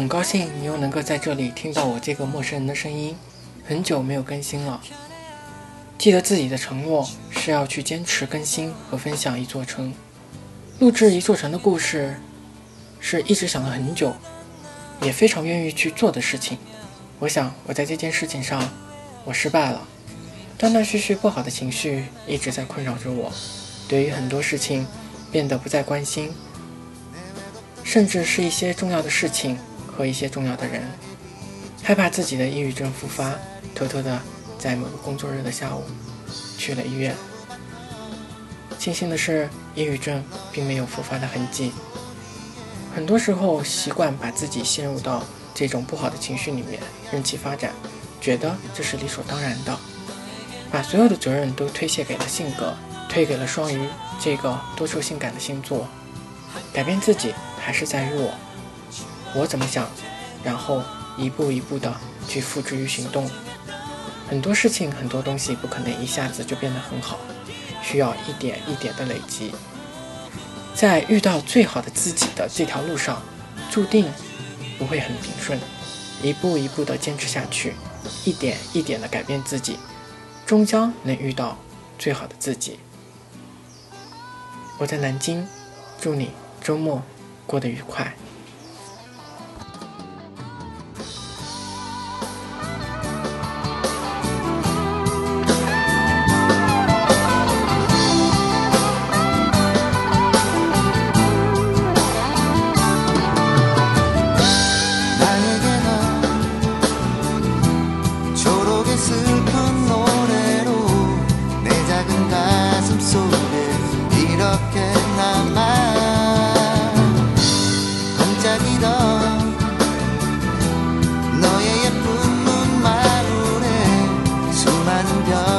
很高兴你又能够在这里听到我这个陌生人的声音。很久没有更新了，记得自己的承诺是要去坚持更新和分享一座城，录制一座城的故事，是一直想了很久，也非常愿意去做的事情。我想我在这件事情上，我失败了，断断续续不好的情绪一直在困扰着我，对于很多事情变得不再关心，甚至是一些重要的事情和一些重要的人。害怕自己的抑郁症复发，偷偷的在某个工作日的下午去了医院。庆幸的是，抑郁症并没有复发的痕迹。很多时候，习惯把自己陷入到这种不好的情绪里面，任其发展，觉得这是理所当然的，把所有的责任都推卸给了性格，推给了双鱼这个多愁性感的星座。改变自己还是在于我，我怎么想，然后。一步一步的去付之于行动，很多事情很多东西不可能一下子就变得很好，需要一点一点的累积。在遇到最好的自己的这条路上，注定不会很平顺。一步一步的坚持下去，一点一点的改变自己，终将能遇到最好的自己。我在南京，祝你周末过得愉快。 시작이다 너의 예쁜 눈마루에 수많은 별